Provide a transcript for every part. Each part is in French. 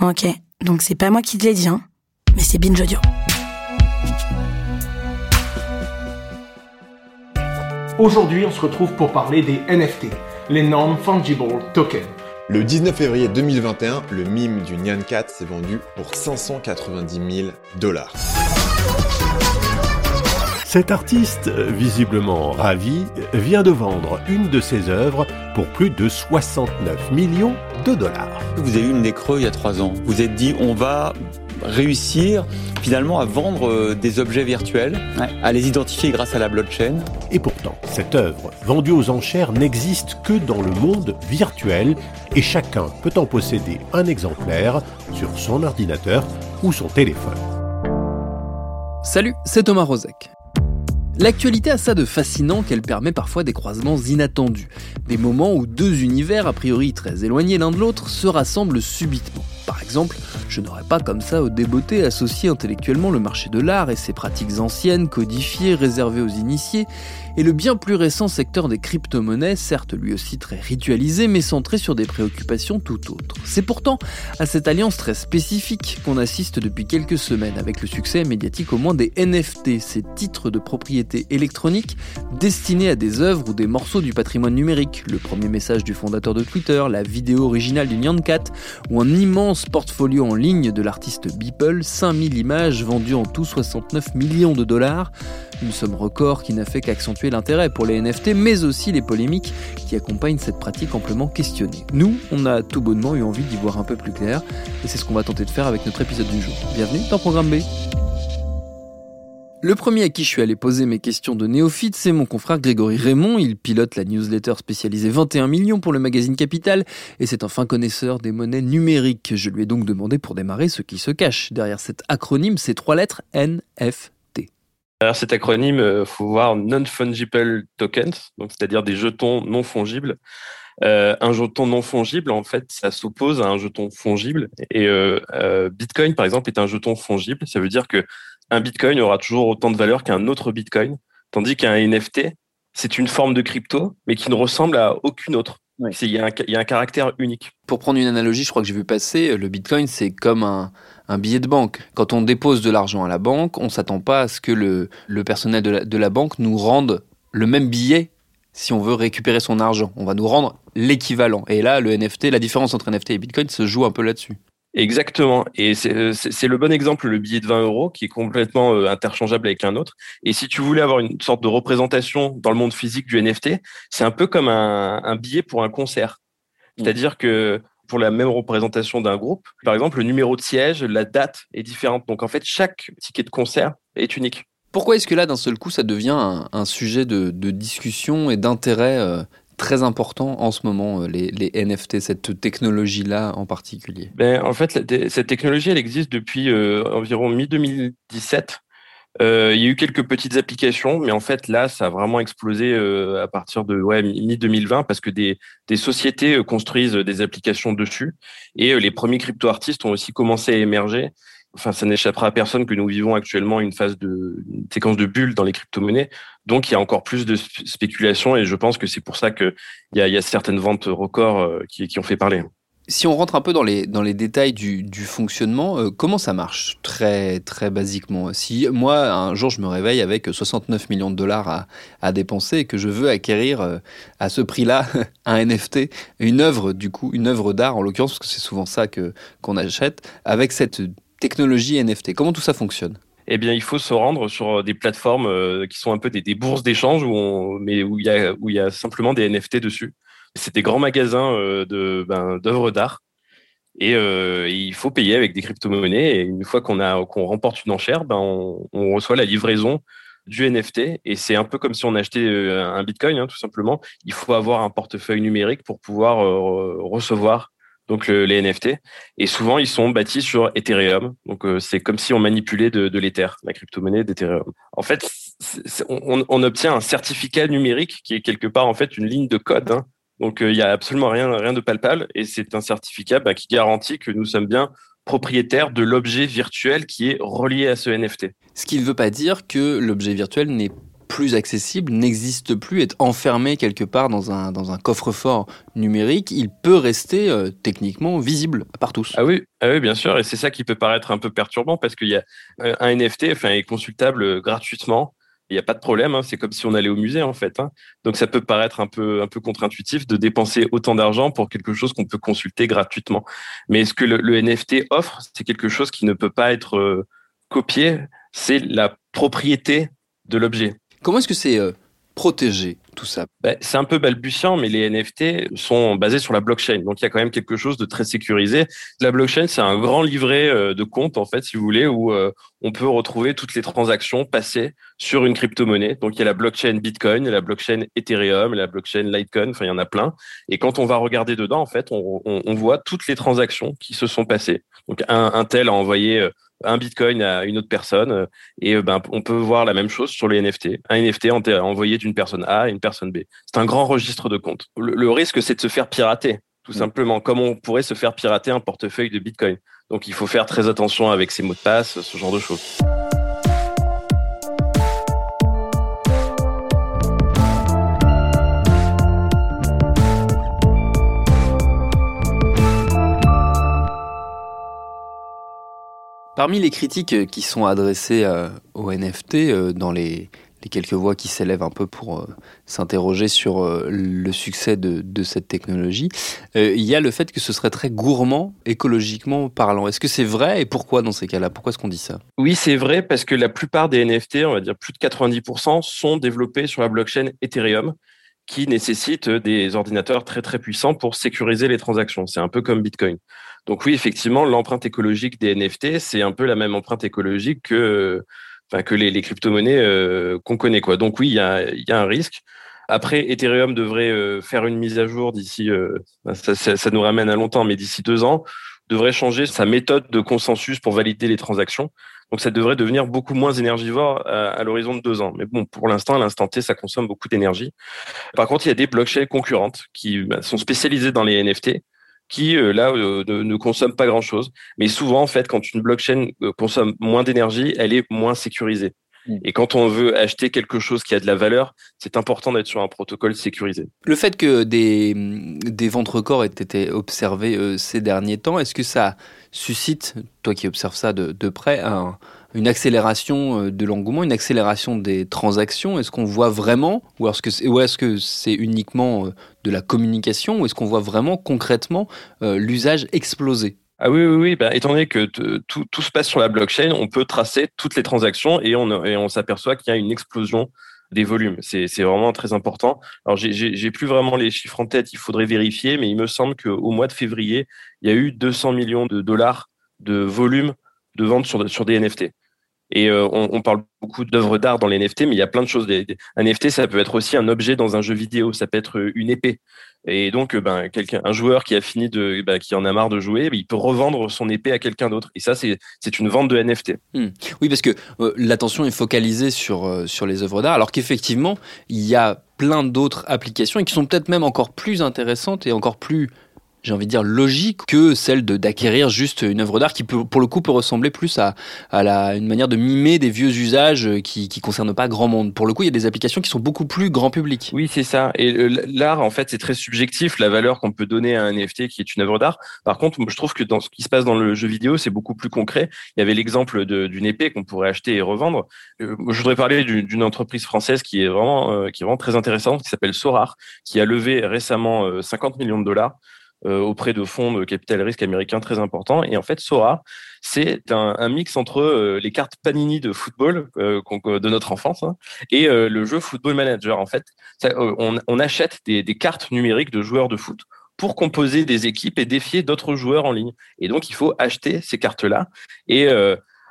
Ok, donc c'est pas moi qui te l'ai dit, hein, mais c'est Binge Audio. Aujourd'hui, on se retrouve pour parler des NFT, les Non-Fungible Tokens. Le 19 février 2021, le mime du Nyan Cat s'est vendu pour 590 000 dollars. Cet artiste, visiblement ravi, vient de vendre une de ses œuvres pour plus de 69 millions de dollars. Vous avez eu une des creux il y a trois ans. Vous êtes dit, on va réussir finalement à vendre euh, des objets virtuels, à les identifier grâce à la blockchain. Et pourtant, cette œuvre, vendue aux enchères, n'existe que dans le monde virtuel et chacun peut en posséder un exemplaire sur son ordinateur ou son téléphone. Salut, c'est Thomas Rozek. L'actualité a ça de fascinant qu'elle permet parfois des croisements inattendus, des moments où deux univers a priori très éloignés l'un de l'autre se rassemblent subitement. Par exemple, je n'aurais pas comme ça au débeauté associé intellectuellement le marché de l'art et ses pratiques anciennes, codifiées, réservées aux initiés, et le bien plus récent secteur des crypto-monnaies, certes lui aussi très ritualisé, mais centré sur des préoccupations tout autres. C'est pourtant à cette alliance très spécifique qu'on assiste depuis quelques semaines, avec le succès médiatique au moins des NFT, ces titres de propriété électronique destinés à des œuvres ou des morceaux du patrimoine numérique, le premier message du fondateur de Twitter, la vidéo originale du Nyan Cat, ou un immense portfolio en ligne de l'artiste Beeple, 5000 images vendues en tout 69 millions de dollars, une somme record qui n'a fait qu'accentuer l'intérêt pour les NFT, mais aussi les polémiques qui accompagnent cette pratique amplement questionnée. Nous, on a tout bonnement eu envie d'y voir un peu plus clair, et c'est ce qu'on va tenter de faire avec notre épisode du jour. Bienvenue dans Programme B. Le premier à qui je suis allé poser mes questions de néophyte, c'est mon confrère Grégory Raymond. Il pilote la newsletter spécialisée 21 millions pour le magazine Capital et c'est un fin connaisseur des monnaies numériques. Je lui ai donc demandé pour démarrer ce qui se cache derrière cet acronyme, ces trois lettres NF. Alors cet acronyme, il euh, faut voir non-fungible tokens, c'est-à-dire des jetons non fongibles. Euh, un jeton non fongible, en fait, ça s'oppose à un jeton fongible. Et euh, Bitcoin, par exemple, est un jeton fongible. Ça veut dire que un Bitcoin aura toujours autant de valeur qu'un autre Bitcoin, tandis qu'un NFT, c'est une forme de crypto, mais qui ne ressemble à aucune autre. Il, y a un, caractère unique. Pour prendre une analogie, je crois que j'ai vu passer, le Bitcoin, c'est comme un, billet de banque. Quand on dépose de l'argent à la banque, on ne s'attend pas à ce que le, personnel de la, banque nous rende le même billet si on veut récupérer son argent. On va nous rendre l'équivalent. Et là, le NFT, la différence entre NFT et Bitcoin se joue un peu là-dessus. Exactement. Et c'est le bon exemple, le billet de 20 euros, qui est complètement euh, interchangeable avec un autre. Et si tu voulais avoir une sorte de représentation dans le monde physique du NFT, c'est un peu comme un, billet pour un concert. Mmh. C'est-à-dire que pour la même représentation d'un groupe, par exemple, le numéro de siège, la date est différente. Donc en fait, chaque ticket de concert est unique. Pourquoi est-ce que là, d'un seul coup, ça devient un, sujet de, discussion et d'intérêt euh, très important en ce moment, euh, les, NFT, cette technologie-là en particulier. Ben, En fait, cette technologie, elle existe depuis euh, environ mi-2017. Euh, il y a eu quelques petites applications, mais en fait, là, ça a vraiment explosé à partir de ouais, mi-2020 parce que des, des, sociétés construisent des applications dessus. Et les premiers crypto-artistes ont aussi commencé à émerger enfin, ça n'échappera à personne que nous vivons actuellement une phase de séquence de bulles dans les crypto-monnaies. Donc, il y a encore plus de spéculation et je pense que c'est pour ça qu'il y a, y a certaines ventes records euh, qui, ont fait parler. Si on rentre un peu dans les, dans les détails du, du fonctionnement, euh, comment ça marche très, très basiquement? Si moi, un jour, je me réveille avec 69 millions de dollars à, à dépenser et que je veux acquérir euh, à ce prix-là un NFT, une œuvre, du coup, une œuvre d'art en l'occurrence, parce que c'est souvent ça que qu'on achète, avec cette technologie NFT Comment tout ça fonctionne? Eh bien, il faut se rendre sur des plateformes euh, qui sont un peu des, bourses d'échange, où mais où il y a où il y a simplement des NFT dessus. C'est des grands magasins euh, de ben, d'œuvres d'art, euh, et, il faut payer avec des crypto-monnaies. Et une fois qu'on a qu'on remporte une enchère, ben on, reçoit la livraison du NFT et c'est un peu comme si on achetait un Bitcoin, hein, tout simplement. Il faut avoir un portefeuille numérique pour pouvoir recevoir donc les NFT. Et souvent, ils sont bâtis sur Ethereum. Donc c'est comme si on manipulait de, de l'Ether, la crypto-monnaie d'Ethereum. En fait, on, obtient un certificat numérique qui est quelque part en fait une ligne de code. Hein. Donc il n'y a absolument rien, de palpable et c'est un certificat bah, qui garantit que nous sommes bien propriétaires de l'objet virtuel qui est relié à ce NFT. Ce qui ne veut pas dire que l'objet virtuel n'est plus accessible, n'existe plus, est enfermé quelque part dans un, dans un coffre-fort numérique, il peut rester euh, techniquement visible par tous. Ah oui, ah oui, bien sûr, et c'est ça qui peut paraître un peu perturbant parce qu'il y a euh, un NFT, enfin, est consultable gratuitement. Il n'y a pas de problème, hein, c'est comme si on allait au musée en fait. Hein. Donc ça peut paraître un peu un peu contre-intuitif de dépenser autant d'argent pour quelque chose qu'on peut consulter gratuitement. Mais ce que le, NFT offre, c'est quelque chose qui ne peut pas être euh, copié, c'est la propriété de l'objet. Comment est-ce que c'est euh, protégé tout ça? Ben, C'est un peu balbutiant, mais les NFT sont basés sur la blockchain. Donc, il y a quand même quelque chose de très sécurisé. La blockchain, c'est un grand livret euh, de compte, en fait, si vous voulez, où euh, on peut retrouver toutes les transactions passées sur une crypto-monnaie. Donc, il y a la blockchain Bitcoin, la blockchain Ethereum, la blockchain Litecoin, enfin, il y en a plein. Et quand on va regarder dedans, en fait, on, voit toutes les transactions qui se sont passées. Donc, un, un tel a envoyé un bitcoin à une autre personne euh, et euh, ben, on peut voir la même chose sur les NFT. Un NFT envoyé d'une personne A à une personne B. C'est un grand registre de comptes. Le, risque, c'est de se faire pirater, tout mm. simplement, comme on pourrait se faire pirater un portefeuille de bitcoin. Donc il faut faire très attention avec ses mots de passe, ce genre de choses. Parmi les critiques euh, qui sont adressées euh, aux NFT, euh, dans les, quelques voix qui s'élèvent un peu pour s'interroger sur le succès de, cette technologie, il y a le fait que ce serait très gourmand écologiquement parlant. Est-ce que c'est vrai et pourquoi dans ces cas-là? Pourquoi est-ce qu'on dit ça? Oui, c'est vrai parce que la plupart des NFT, on va dire plus de 90%, sont développés sur la blockchain Ethereum qui nécessite des ordinateurs très très puissants pour sécuriser les transactions. C'est un peu comme Bitcoin. Donc oui, effectivement, l'empreinte écologique des NFT, c'est un peu la même empreinte écologique que, enfin, que les, crypto-monnaies euh, qu'on connaît. Quoi. Donc oui, il y a, un risque. Après, Ethereum devrait euh, faire une mise à jour d'ici, euh, ça, ça, nous ramène à longtemps, mais d'ici deux ans, devrait changer sa méthode de consensus pour valider les transactions. Donc ça devrait devenir beaucoup moins énergivore à, à l'horizon de deux ans. Mais bon, pour l'instant, à l'instant T, ça consomme beaucoup d'énergie. Par contre, il y a des blockchains concurrentes qui bah, sont spécialisées dans les NFT qui euh, là euh, ne, consomme pas grand-chose. Mais souvent, en fait, quand une blockchain euh, consomme moins d'énergie, elle est moins sécurisée. Mm. Et quand on veut acheter quelque chose qui a de la valeur, c'est important d'être sur un protocole sécurisé. Le fait que des, des ventes records aient été observées ces derniers temps, est-ce que ça suscite, toi qui observes ça de, de près, un, une accélération euh, de l'engouement, une accélération des transactions? Est-ce qu'on voit vraiment, ou est-ce que c'est uniquement euh, de la communication, ou est-ce qu'on voit vraiment concrètement euh, l'usage exploser? Ah oui, oui, oui. Bah, étant donné que tout, se passe sur la blockchain, on peut tracer toutes les transactions et on, et on s'aperçoit qu'il y a une explosion des volumes. C'est vraiment très important. Alors, j'ai plus vraiment les chiffres en tête, il faudrait vérifier, mais il me semble qu'au mois de février, il y a eu 200 millions de dollars de volume de vente sur, sur des NFT. Et euh, on, parle beaucoup d'œuvres d'art dans les NFT, mais il y a plein de choses. un NFT, ça peut être aussi un objet dans un jeu vidéo, ça peut être une épée. Et donc, euh, ben, quelqu'un, un joueur qui a fini de, ben, qui en a marre de jouer, ben, il peut revendre son épée à quelqu'un d'autre. Et ça, c'est, c'est une vente de NFT. Hmm. Oui, parce que euh, l'attention est focalisée sur, sur les œuvres d'art, alors qu'effectivement, il y a plein d'autres applications et qui sont peut-être même encore plus intéressantes et encore plus j'ai envie de dire, logique que celle d'acquérir juste une œuvre d'art qui, peut, pour le coup, peut ressembler plus à, à la, une manière de mimer des vieux usages qui ne concernent pas grand monde. Pour le coup, il y a des applications qui sont beaucoup plus grand public. Oui, c'est ça. Et l'art, en fait, c'est très subjectif, la valeur qu'on peut donner à un NFT qui est une œuvre d'art. Par contre, je trouve que dans ce qui se passe dans le jeu vidéo, c'est beaucoup plus concret. Il y avait l'exemple d'une épée qu'on pourrait acheter et revendre. Euh, je voudrais parler d'une entreprise française qui est vraiment, euh, qui est vraiment très intéressante, qui s'appelle Sorar, qui a levé récemment 50 euh, millions de dollars auprès de fonds de capital risque américains très importants. Et en fait, Sora, c'est un, mix entre euh, les cartes Panini de football euh, de notre enfance hein, et le jeu Football Manager. En fait, on, achète des, cartes numériques de joueurs de foot pour composer des équipes et défier d'autres joueurs en ligne. Et donc, il faut acheter ces cartes-là. Et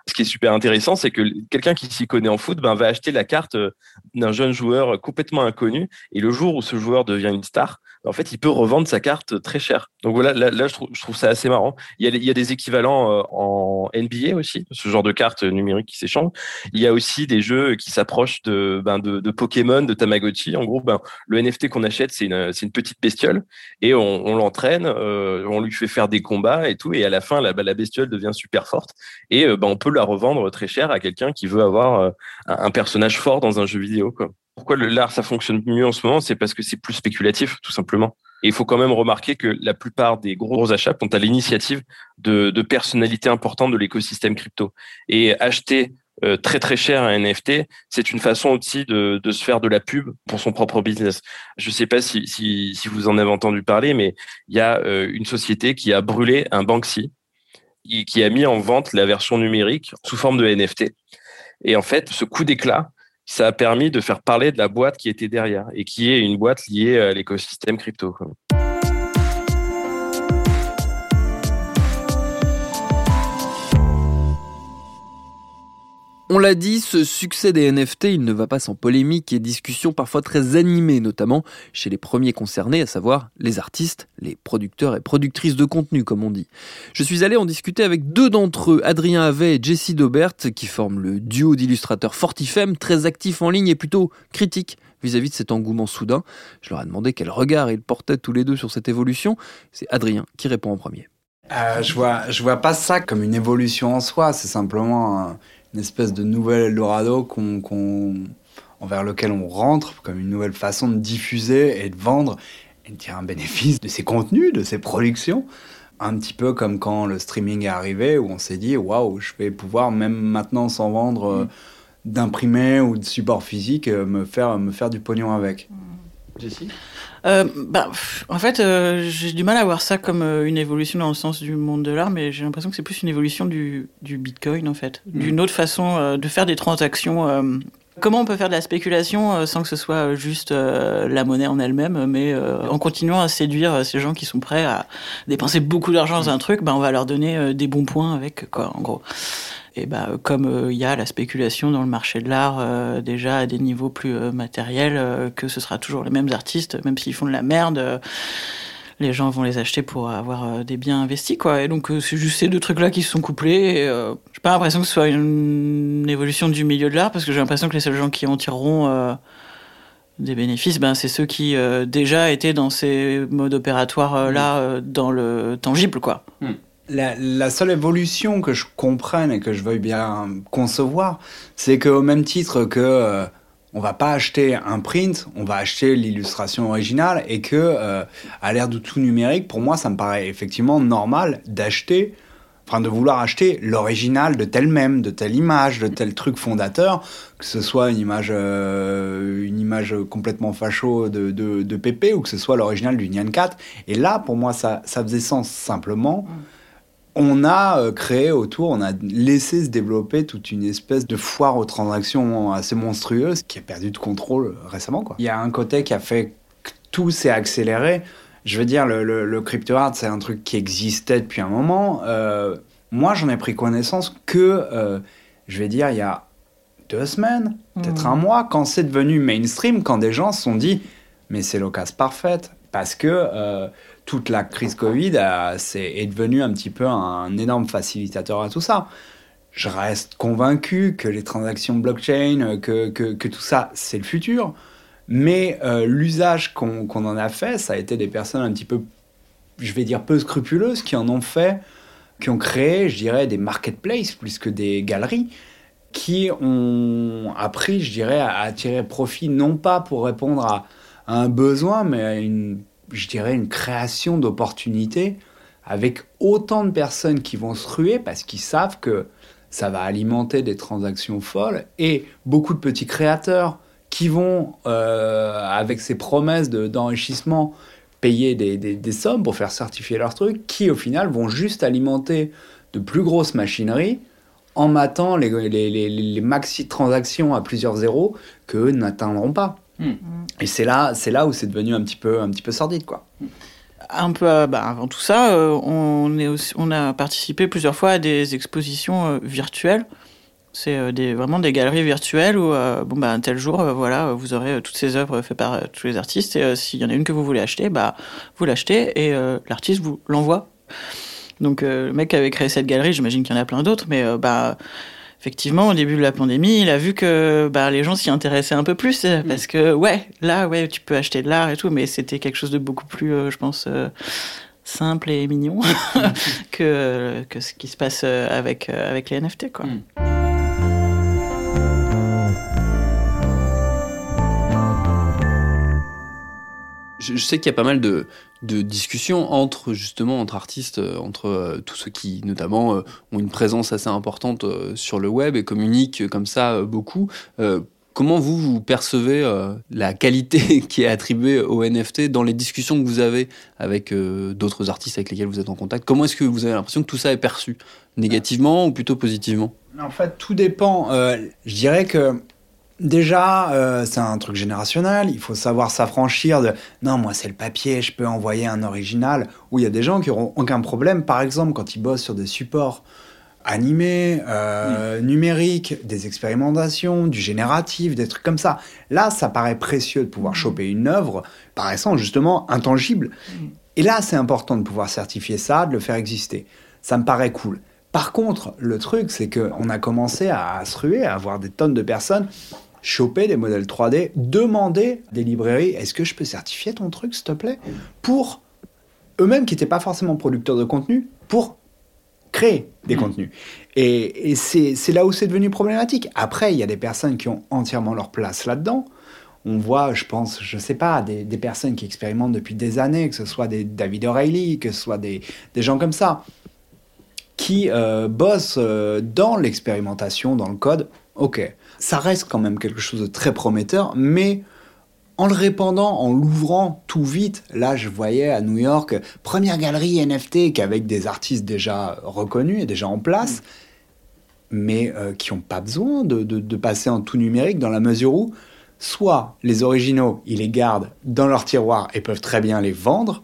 Ce qui est super intéressant, c'est que quelqu'un qui s'y connaît en foot ben, va acheter la carte euh, d'un jeune joueur complètement inconnu. Et le jour où ce joueur devient une star, en fait, il peut revendre sa carte très cher. Donc voilà, là, je, trouve, ça assez marrant. Il y a, des équivalents euh, en NBA aussi, ce genre de cartes numériques qui s'échangent. Il y a aussi des jeux qui s'approchent de, ben, de, Pokémon, de Tamagotchi. En gros, ben, le NFT qu'on achète, c'est une, petite bestiole et on, l'entraîne, euh, on lui fait faire des combats et tout. Et à la fin, la, la bestiole devient super forte et ben, on peut la revendre très cher à quelqu'un qui veut avoir euh, un, un personnage fort dans un jeu vidéo. Quoi. Pourquoi l'art ça fonctionne mieux en ce moment C'est parce que c'est plus spéculatif, tout simplement. Et il faut quand même remarquer que la plupart des gros achats sont à l'initiative de, personnalités importantes de l'écosystème crypto. Et acheter euh, très très cher un NFT, c'est une façon aussi de, se faire de la pub pour son propre business. Je ne sais pas si, si, si, vous en avez entendu parler, mais il y a euh, une société qui a brûlé un Banksy, qui a mis en vente la version numérique sous forme de NFT. Et en fait, ce coup d'éclat, ça a permis de faire parler de la boîte qui était derrière et qui est une boîte liée à l'écosystème crypto. On l'a dit, ce succès des NFT, il ne va pas sans polémique et discussions parfois très animées, notamment chez les premiers concernés, à savoir les artistes, les producteurs et productrices de contenu, comme on dit. Je suis allé en discuter avec deux d'entre eux, Adrien Havet et Jessie Daubert, qui forment le duo d'illustrateurs Fortifem, très actifs en ligne et plutôt critiques vis-à-vis de cet engouement soudain. Je leur ai demandé quel regard ils portaient tous les deux sur cette évolution. C'est Adrien qui répond en premier. Euh, je vois, je vois pas ça comme une évolution en soi, c'est simplement une espèce de nouvel Eldorado qu'on, envers lequel on rentre, comme une nouvelle façon de diffuser et de vendre et de tirer un bénéfice de ses contenus, de ses productions. Un petit peu comme quand le streaming est arrivé, où on s'est dit waouh, je vais pouvoir même maintenant sans vendre euh, d'imprimer ou de support physique, euh, me faire, me faire du pognon avec. Jessie euh, bah, en fait, euh, j'ai du mal à voir ça comme euh, une évolution dans le sens du monde de l'art, mais j'ai l'impression que c'est plus une évolution du, du Bitcoin, en fait. Mm. D'une autre façon de faire des transactions. Comment on peut faire de la spéculation sans que ce soit juste la monnaie en elle-même, mais en continuant à séduire ces gens qui sont prêts à dépenser beaucoup d'argent dans un truc, bah, on va leur donner des bons points avec, quoi, en gros. Et bah, comme il euh, y a la spéculation dans le marché de l'art euh, déjà à des niveaux plus euh, matériels, que ce sera toujours les mêmes artistes, même s'ils font de la merde les gens vont les acheter pour avoir des biens investis, quoi. Et donc, c'est juste ces deux trucs-là qui se sont couplés. Et, j'ai pas l'impression que ce soit une, évolution du milieu de l'art, parce que j'ai l'impression que les seuls gens qui en tireront des bénéfices, ben, c'est ceux qui déjà étaient dans ces modes opératoires-là, dans le tangible, quoi. Hmm. La, seule évolution que je comprenne et que je veuille bien concevoir, c'est qu'au même titre que euh, on va pas acheter un print, on va acheter l'illustration originale et que euh, à l'ère du tout numérique, pour moi, ça me paraît effectivement normal d'acheter, enfin de vouloir acheter l'original de tel même, de telle image, de tel truc fondateur, que ce soit une image, euh, une image complètement facho de, de, Pépé ou que ce soit l'original du Nyan 4. Et là, pour moi, ça, ça faisait sens simplement. Mm on a euh, créé autour, on a laissé se développer toute une espèce de foire aux transactions assez monstrueuse qui a perdu de contrôle euh, récemment. Quoi. Il y a un côté qui a fait que tout s'est accéléré. Je veux dire, le, le, crypto art, c'est un truc qui existait depuis un moment. Euh, moi, j'en ai pris connaissance que, je vais dire, il y a deux semaines, peut-être un mmh. mois, quand c'est devenu mainstream, quand des gens se sont dit, mais c'est l'occasion parfaite, parce que toute la crise Covid est, devenue un petit peu un, énorme facilitateur à tout ça. Je reste convaincu que les transactions blockchain, que, que, tout ça, c'est le futur. Mais euh, l'usage qu'on en a fait, ça a été des personnes un petit peu, je vais dire, peu scrupuleuses qui en ont fait, qui ont créé, je dirais, des marketplaces plus que des galeries, qui ont appris, je dirais, à tirer profit non pas pour répondre à, un besoin, mais à une je dirais, une création d'opportunités avec autant de personnes qui vont se ruer parce qu'ils savent que ça va alimenter des transactions folles et beaucoup de petits créateurs qui vont, euh, avec ces promesses d'enrichissement, payer des, des, sommes pour faire certifier leurs trucs, qui au final vont juste alimenter de plus grosses machineries en matant les, les, les, les maxi transactions à plusieurs zéros qu'eux n'atteindront pas. Hmm. Et c'est là, c'est là où c'est devenu un petit peu, un petit peu sordide, quoi. un peu bah, avant tout ça, on, est aussi, on a participé plusieurs fois à des expositions virtuelles. C'est vraiment des galeries virtuelles où, bon, bah, un tel jour, voilà, vous aurez toutes ces œuvres faites par tous les artistes. Et s'il y en a une que vous voulez acheter, bah, vous l'achetez et l'artiste vous l'envoie. Donc, le mec avait créé cette galerie, j'imagine qu'il y en a plein d'autres, mais bah, effectivement, au début de la pandémie, il a vu que bah, les gens s'y intéressaient un peu plus euh, mm. parce que ouais, là, ouais, tu peux acheter de l'art et tout, mais c'était quelque chose de beaucoup plus, euh, je pense, euh, simple et mignon que, que ce qui se passe avec, avec les NFT, quoi. Mm. Je, sais qu'il y a pas mal de, de, discussions entre justement entre artistes, euh, entre euh, tous ceux qui notamment euh, ont une présence assez importante sur le web et communiquent comme ça beaucoup. Comment vous, vous percevez la qualité qui est attribuée aux NFT dans les discussions que vous avez avec d'autres artistes avec lesquels vous êtes en contact? Comment est-ce que vous avez l'impression que tout ça est perçu? Négativement ou plutôt positivement? En fait, tout dépend. je dirais que Déjà, euh, c'est un truc générationnel, il faut savoir s'affranchir de non, moi c'est le papier, je peux envoyer un original. Où il y a des gens qui n'auront aucun problème, par exemple, quand ils bossent sur des supports animés, euh, numériques, des expérimentations, du génératif, des trucs comme ça. Là, ça paraît précieux de pouvoir choper une œuvre paraissant justement intangible. Et là, c'est important de pouvoir certifier ça, de le faire exister. Ça me paraît cool. Par contre, le truc, c'est qu'on a commencé à se ruer, à avoir des tonnes de personnes choper des modèles 3D, demander des librairies est-ce que je peux certifier ton truc, s'il te plaît? Pour eux-mêmes qui n'étaient pas forcément producteurs de contenu, pour créer des contenus. Et, c'est là où c'est devenu problématique. Après, il y a des personnes qui ont entièrement leur place là-dedans. On voit, je pense, je sais pas, des, personnes qui expérimentent depuis des années, que ce soit des David O'Reilly, que ce soit des, des gens comme ça qui euh, bossent euh, dans l'expérimentation, dans le code, ok, ça reste quand même quelque chose de très prometteur, mais en le répandant, en l'ouvrant tout vite, là je voyais à New York, première galerie NFT qu'avec des artistes déjà reconnus et déjà en place, mais euh, qui n'ont pas besoin de, de, passer en tout numérique dans la mesure où soit les originaux, ils les gardent dans leur tiroir et peuvent très bien les vendre,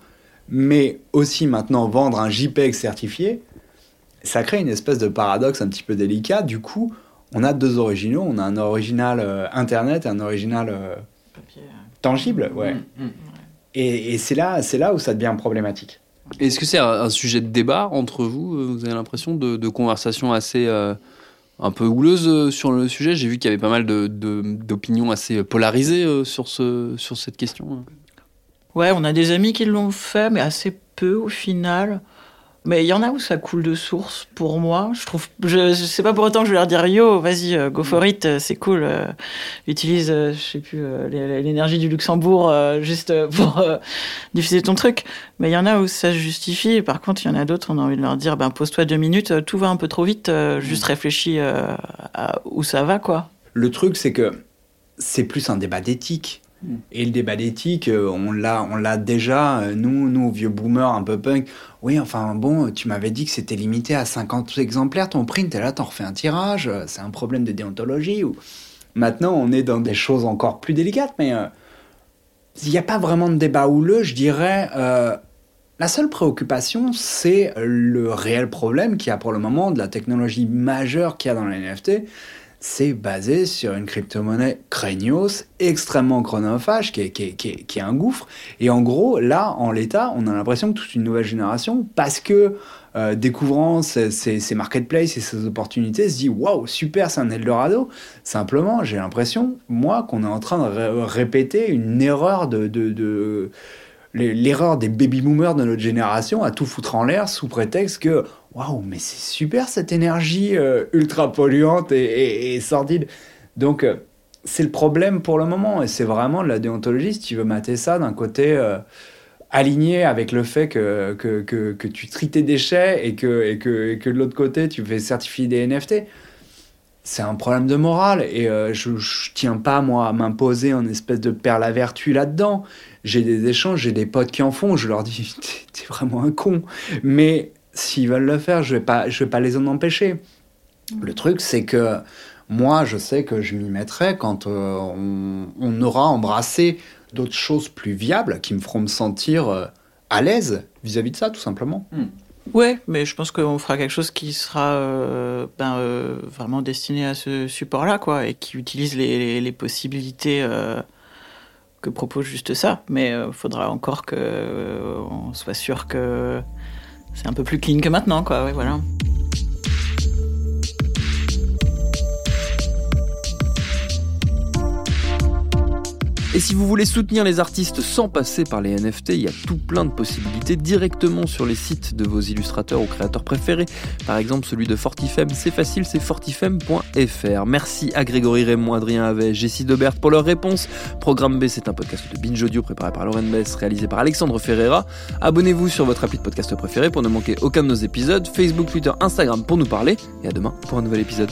mais aussi maintenant vendre un JPEG certifié, ça crée une espèce de paradoxe un petit peu délicat. Du coup, on a deux originaux. On a un original euh, Internet et un original euh, tangible. Ouais. Mm, mm. Et, c'est là, c'est là où ça devient problématique. Est-ce que c'est un, sujet de débat entre vous euh, Vous avez l'impression de, de conversations assez un peu houleuses sur le sujet? J'ai vu qu'il y avait pas mal d'opinions de, assez polarisées sur, ce, sur cette question. Ouais, on a des amis qui l'ont fait, mais assez peu au final. Mais il y en a où ça coule de source pour moi. Je trouve, je, sais pas pour autant que je vais leur dire yo, vas-y, euh, go for it, euh, c'est cool. Euh, utilise, je sais plus, l'énergie du Luxembourg juste pour diffuser ton truc. Mais il y en a où ça se justifie. par contre, il y en a d'autres, on a envie de leur dire, ben pose-toi deux minutes, tout va un peu trop vite. juste réfléchis à où ça va, quoi. Le truc, c'est que c'est plus un débat d'éthique. Et le débat d'éthique, euh, on l'a, on l'a déjà, euh, nous, nous, vieux boomers un peu punk. Oui, enfin bon, tu m'avais dit que c'était limité à 50 exemplaires ton print, et là t'en refais un tirage, euh, c'est un problème de déontologie. Ou... Maintenant, on est dans des choses encore plus délicates, mais il n'y a pas vraiment de débat houleux, je dirais. la seule préoccupation, c'est le réel problème qu'il y a pour le moment de la technologie majeure qu'il y a dans les NFT c'est basé sur une crypto-monnaie craignos, extrêmement chronophage, qui est, un gouffre. Et en gros, là, en l'état, on a l'impression que toute une nouvelle génération, parce que euh, découvrant ces, marketplaces et ces opportunités, se dit waouh, super, c'est un Eldorado. Simplement, j'ai l'impression, moi, qu'on est en train de répéter une erreur de l'erreur des baby boomers de notre génération à tout foutre en l'air sous prétexte que waouh, mais c'est super cette énergie euh, ultra polluante et, sordide. Donc, euh, c'est le problème pour le moment et c'est vraiment de la déontologie si tu veux mater ça d'un côté. Euh, aligné avec le fait que, que, que, tu tries tes déchets et que, et que, et que de l'autre côté tu fais certifier des NFT c'est un problème de morale et je, je tiens pas moi à m'imposer en espèce de perle à vertu là-dedans j'ai des échanges, j'ai des potes qui en font, je leur dis, t'es vraiment un con. Mais s'ils veulent le faire, je vais pas, je vais pas les en empêcher. Le truc, c'est que moi, je sais que je m'y mettrai quand euh, on, aura embrassé d'autres choses plus viables qui me feront me sentir euh, à l'aise vis-à-vis de ça, tout simplement. Ouais, mais je pense qu'on fera quelque chose qui sera euh, ben, euh, vraiment destiné à ce support-là, quoi, et qui utilise les, les- les possibilités euh, que propose juste ça. Mais il faudra encore que euh, on soit sûr que c'est un peu plus clean que maintenant, quoi. Ouais, voilà. Et si vous voulez soutenir les artistes sans passer par les NFT, il y a tout plein de possibilités directement sur les sites de vos illustrateurs ou créateurs préférés. Par exemple, celui de Fortifem, c'est facile, c'est fortifem.fr. Merci à Grégory Raymond, Adrien Havet, Jessie Debert pour leurs réponses. Programme B, c'est un podcast de Binge Audio préparé par Lauren Bess, réalisé par Alexandre Ferreira. Abonnez-vous sur votre appli de podcast préféré pour ne manquer aucun de nos épisodes. Facebook, Twitter, Instagram pour nous parler. Et à demain pour un nouvel épisode.